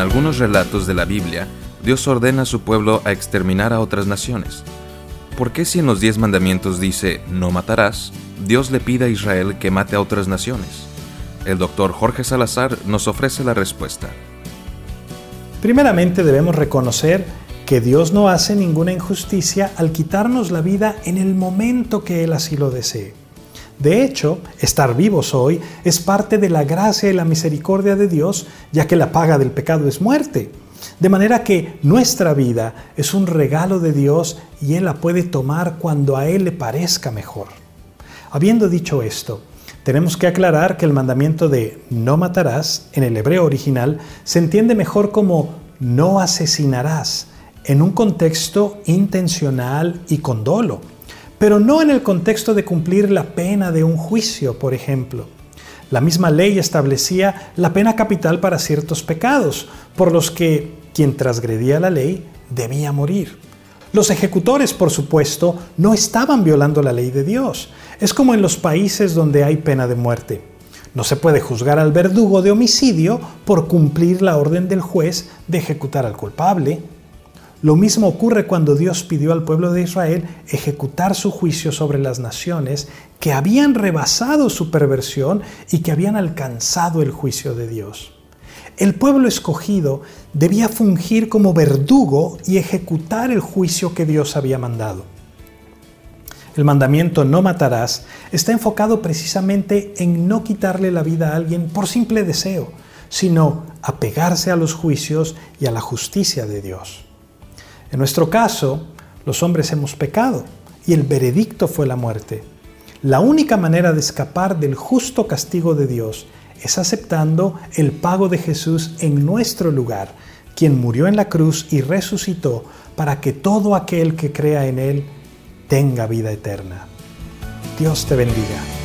algunos relatos de la Biblia, Dios ordena a su pueblo a exterminar a otras naciones. ¿Por qué si en los diez mandamientos dice no matarás, Dios le pide a Israel que mate a otras naciones? El doctor Jorge Salazar nos ofrece la respuesta. Primeramente debemos reconocer que Dios no hace ninguna injusticia al quitarnos la vida en el momento que Él así lo desee. De hecho, estar vivos hoy es parte de la gracia y la misericordia de Dios, ya que la paga del pecado es muerte. De manera que nuestra vida es un regalo de Dios y Él la puede tomar cuando a Él le parezca mejor. Habiendo dicho esto, tenemos que aclarar que el mandamiento de no matarás en el hebreo original se entiende mejor como no asesinarás, en un contexto intencional y con dolo, pero no en el contexto de cumplir la pena de un juicio, por ejemplo. La misma ley establecía la pena capital para ciertos pecados, por los que quien transgredía la ley debía morir. Los ejecutores, por supuesto, no estaban violando la ley de Dios. Es como en los países donde hay pena de muerte. No se puede juzgar al verdugo de homicidio por cumplir la orden del juez de ejecutar al culpable. Lo mismo ocurre cuando Dios pidió al pueblo de Israel ejecutar su juicio sobre las naciones que habían rebasado su perversión y que habían alcanzado el juicio de Dios. El pueblo escogido debía fungir como verdugo y ejecutar el juicio que Dios había mandado. El mandamiento no matarás está enfocado precisamente en no quitarle la vida a alguien por simple deseo, sino apegarse a los juicios y a la justicia de Dios. En nuestro caso, los hombres hemos pecado y el veredicto fue la muerte. La única manera de escapar del justo castigo de Dios es aceptando el pago de Jesús en nuestro lugar, quien murió en la cruz y resucitó para que todo aquel que crea en Él tenga vida eterna. Dios te bendiga.